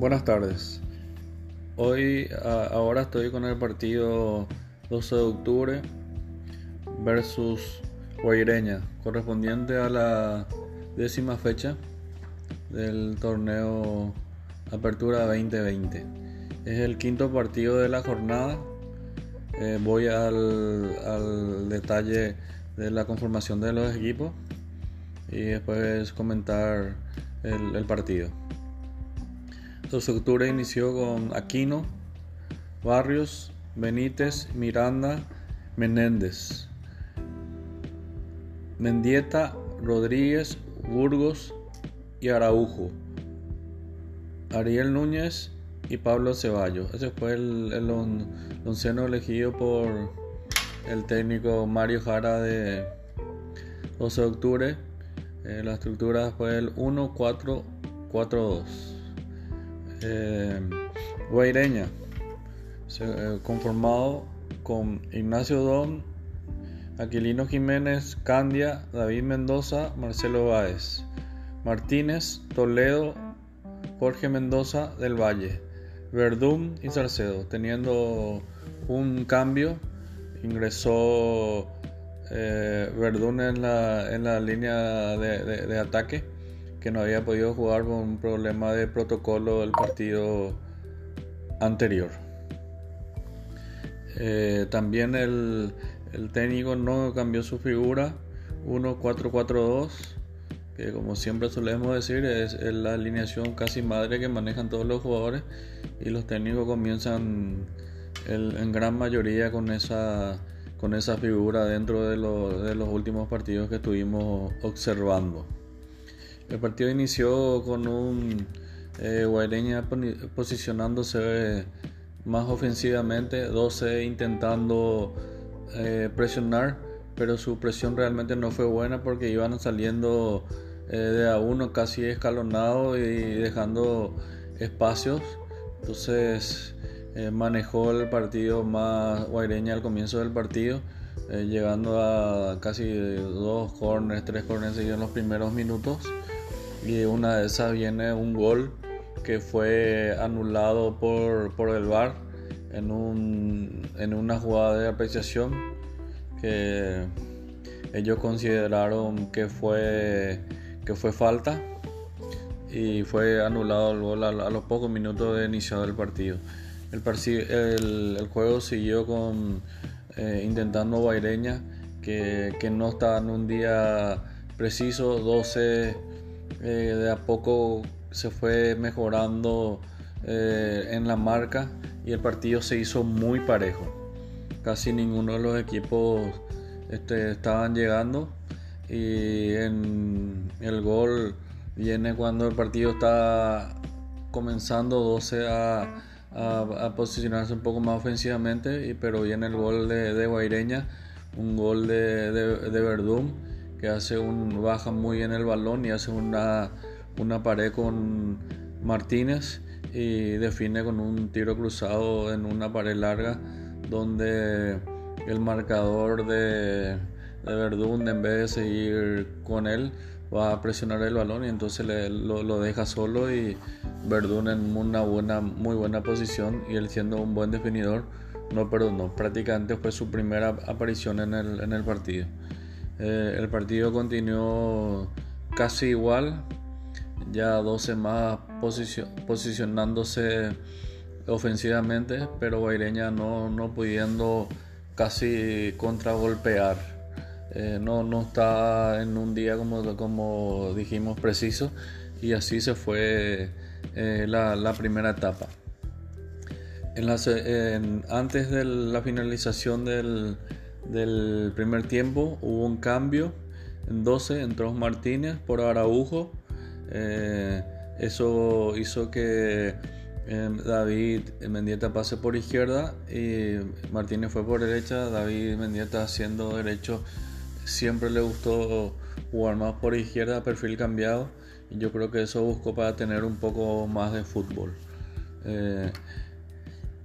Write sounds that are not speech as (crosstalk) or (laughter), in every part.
Buenas tardes. Hoy, ahora estoy con el partido 12 de octubre versus Guaireña, correspondiente a la décima fecha del torneo Apertura 2020. Es el quinto partido de la jornada. Eh, voy al, detalle de la conformación de los equipos y después comentar el partido. 12 de octubre inició con Aquino, Barrios, Benítez, Miranda, Menéndez, Mendieta, Rodríguez, Burgos y Araujo, Ariel Núñez y Pablo Ceballos. Ese fue el, el onceno elegido por el técnico Mario Jara de 12 de octubre. Eh, la estructura fue el 1-4-4-2 eh, Guaireña, eh, conformado con Ignacio Don, Aquilino Jiménez, Candia, David Mendoza, Marcelo Báez, Martínez, Toledo, Jorge Mendoza del Valle, Verdún y Salcedo, teniendo un cambio, ingresó eh, Verdún en la, en la línea de ataque que no había podido jugar por un problema de protocolo del partido anterior. Eh, también el, técnico no cambió su figura 1-4-4-2, que como siempre solemos decir es, la alineación casi madre que manejan todos los jugadores y los técnicos comienzan en gran mayoría con esa, con figura dentro de, de los últimos partidos que estuvimos observando. El partido inició con un eh, Guaireña posicionándose más ofensivamente, 12 intentando eh, presionar, pero su presión realmente no fue buena porque iban saliendo eh, de a uno casi escalonado y dejando espacios. Entonces eh, manejó el partido más Guaireña al comienzo del partido, llegando a casi dos corners, tres corners en los primeros minutos y una de esas viene un gol que fue anulado por, por el VAR en, un, en una jugada de apreciación que ellos consideraron que fue, que fue falta y fue anulado el gol a, los pocos minutos de inicio del partido. El, el, juego siguió con eh, intentando Baireña que, que no estaba en un día preciso, 12 eh, de a poco se fue mejorando eh, en la marca y el partido se hizo muy parejo. Casi ninguno de los equipos este, estaban llegando y en el gol viene cuando el partido está comenzando 12 a, posicionarse un poco más ofensivamente, pero viene el gol de, Guaireña, un gol de, de Verdún que hace un baja muy bien el balón y hace una, una pared con Martínez y define con un tiro cruzado en una pared larga donde el marcador de, de Verdún en vez de seguir con él va a presionar el balón y entonces lo, lo, deja solo y Verdún en una buena, muy buena posición y él siendo un buen definidor no perdonó. Prácticamente fue su primera aparición en el, en el partido. Eh, el partido continuó casi igual, ya 12 más posicionándose ofensivamente, pero Guaireña no, no pudiendo casi contragolpear. Eh, no, no está en un día como, como dijimos preciso y así se fue eh, la, primera etapa. Antes de la finalización del, del primer tiempo hubo un cambio. En 12 entró Martínez por Araujo. Eh, eso hizo que eh, David Mendieta pase por izquierda y Martínez fue por derecha. David Mendieta haciendo derecho siempre le gustó jugar más por izquierda, perfil cambiado. Y yo creo que eso buscó para tener un poco más de fútbol. Eh,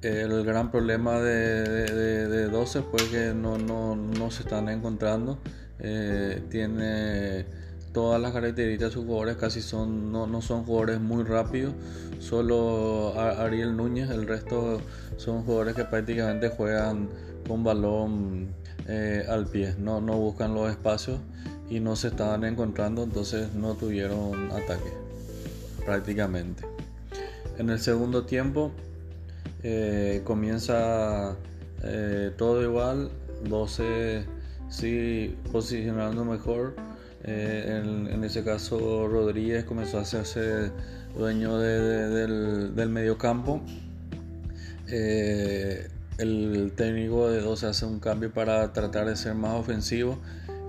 el gran problema de, 12 fue que no, se están encontrando. Eh, tiene todas las características de sus jugadores casi son, no, son jugadores muy rápidos. Solo Ariel Núñez, el resto son jugadores que prácticamente juegan con balón eh, al pie, no, no buscan los espacios y no se estaban encontrando, entonces no tuvieron ataque prácticamente. En el segundo tiempo eh, comienza eh, todo igual, 12 sí posicionando mejor. Eh, en, ese caso Rodríguez comenzó a hacerse dueño del, del medio campo. el técnico de 12 hace un cambio para tratar de ser más ofensivo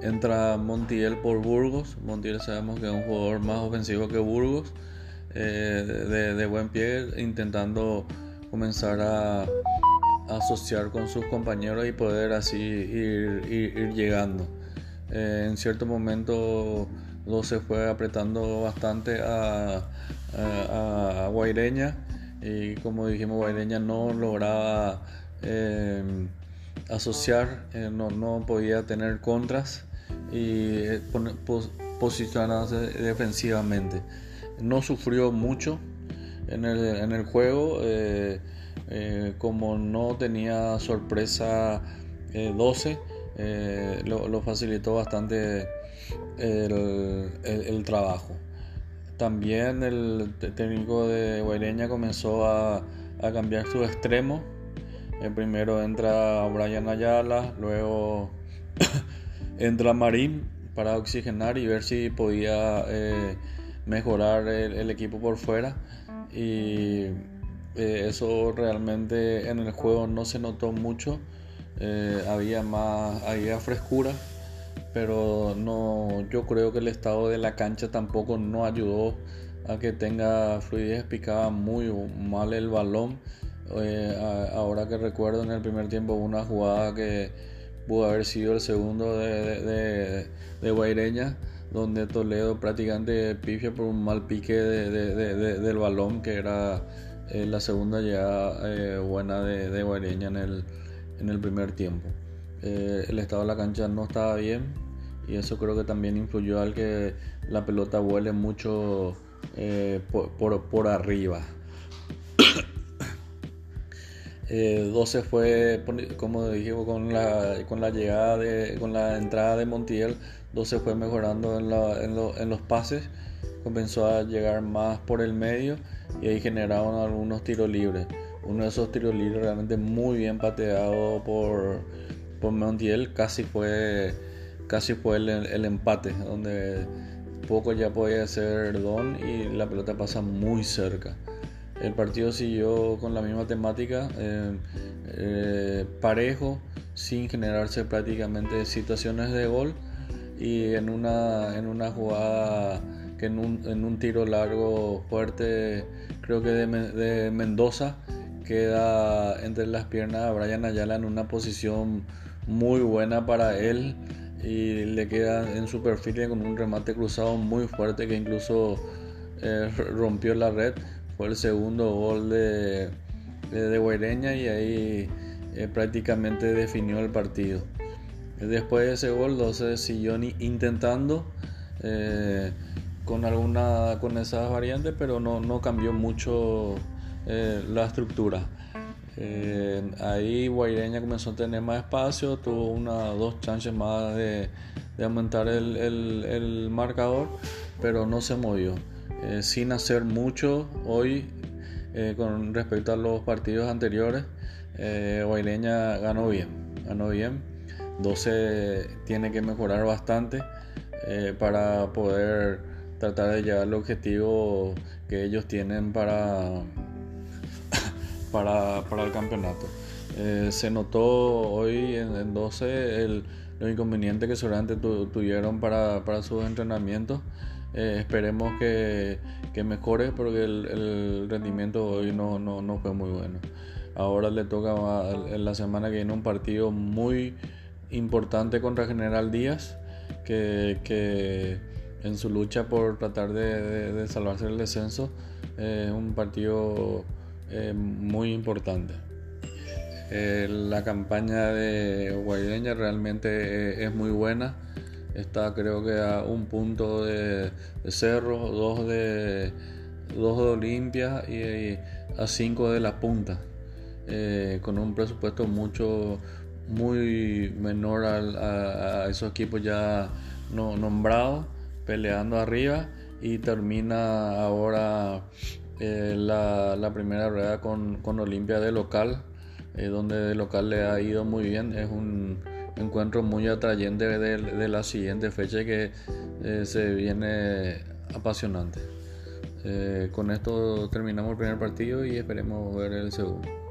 entra Montiel por Burgos. Montiel sabemos que es un jugador más ofensivo que Burgos, eh, de, buen pie, intentando comenzar a, asociar con sus compañeros y poder así ir, llegando. Eh, en cierto momento se fue apretando bastante a, a, Guaireña y como dijimos Guaireña no lograba eh, asociar, no, no, podía tener contras y eh, posicionarse defensivamente. No sufrió mucho en el, juego, eh, eh, como no tenía sorpresa 12, lo, facilitó bastante el, trabajo. También el técnico de Guaireña comenzó a, a cambiar su extremo. primero entra Brian Ayala, luego (coughs) entra Marín para oxigenar y ver si podía eh, mejorar el, equipo por fuera y eh, eso realmente en el juego no se notó mucho. Eh, había más había frescura pero no yo creo que el estado de la cancha tampoco no ayudó a que tenga fluidez picaba muy mal el balón. Ahora que recuerdo en el primer tiempo una jugada que pudo haber sido el segundo de, de, de, Guaireña, donde Toledo prácticamente pifia por un mal pique del balón, que era eh, la segunda llegada eh, buena de, Guaireña en el, en el primer tiempo. Eh, el estado de la cancha no estaba bien y eso creo que también influyó al que la pelota vuele mucho por, por arriba. 12 eh, fue, como dijimos, con la, con la llegada de, con la entrada de Montiel, 12 fue mejorando en, en, los pases, comenzó a llegar más por el medio y ahí generaron algunos tiros libres. Uno de esos tiros libres realmente muy bien pateado por, por Montiel, casi fue, casi fue el, el empate, donde poco ya podía ser Don y la pelota pasa muy cerca. El partido siguió con la misma temática, eh, eh, parejo, sin generarse prácticamente situaciones de gol y en una, en una jugada que en un, en un tiro largo fuerte, creo que de, Mendoza, queda entre las piernas a Brian Ayala en una posición muy buena para él y le queda en su perfil con un remate cruzado muy fuerte que incluso eh, rompió la red fue el segundo gol de, de, Guaireña y ahí eh, prácticamente definió el partido. Después de ese gol, 12 siguió intentando eh, con alguna con esas variantes, pero no, no cambió mucho eh, la estructura. ahí Guaireña comenzó a tener más espacio, tuvo una dos chances más de, de aumentar el, el marcador, pero no se movió. Eh, sin hacer mucho hoy eh, con respecto a los partidos anteriores. Eh, ganó bien, ganó bien. 12 tiene que mejorar bastante eh, para poder tratar de llegar al objetivo que ellos tienen para, (laughs) para, para el campeonato. se notó hoy en, 12 el, los inconvenientes que seguramente tuvieron para, para sus entrenamientos. Eh, esperemos que, mejore porque el, rendimiento hoy no, no, fue muy bueno. Ahora le toca en la semana que viene un partido muy importante contra General Díaz, que, en su lucha por tratar de, salvarse el descenso es un partido eh, muy importante. Eh, la campaña de Guaideña realmente es muy buena está creo que a un punto de, Cerro, dos de, dos de Olimpia y, a cinco de la punta. Eh, con un presupuesto mucho muy menor a, esos equipos ya no, nombrados peleando arriba y termina ahora eh, la, primera rueda con, con Olimpia de local eh, donde de local le ha ido muy bien es un encuentro muy atrayente de, la siguiente fecha que se viene apasionante. Con esto terminamos el primer partido y esperemos ver el segundo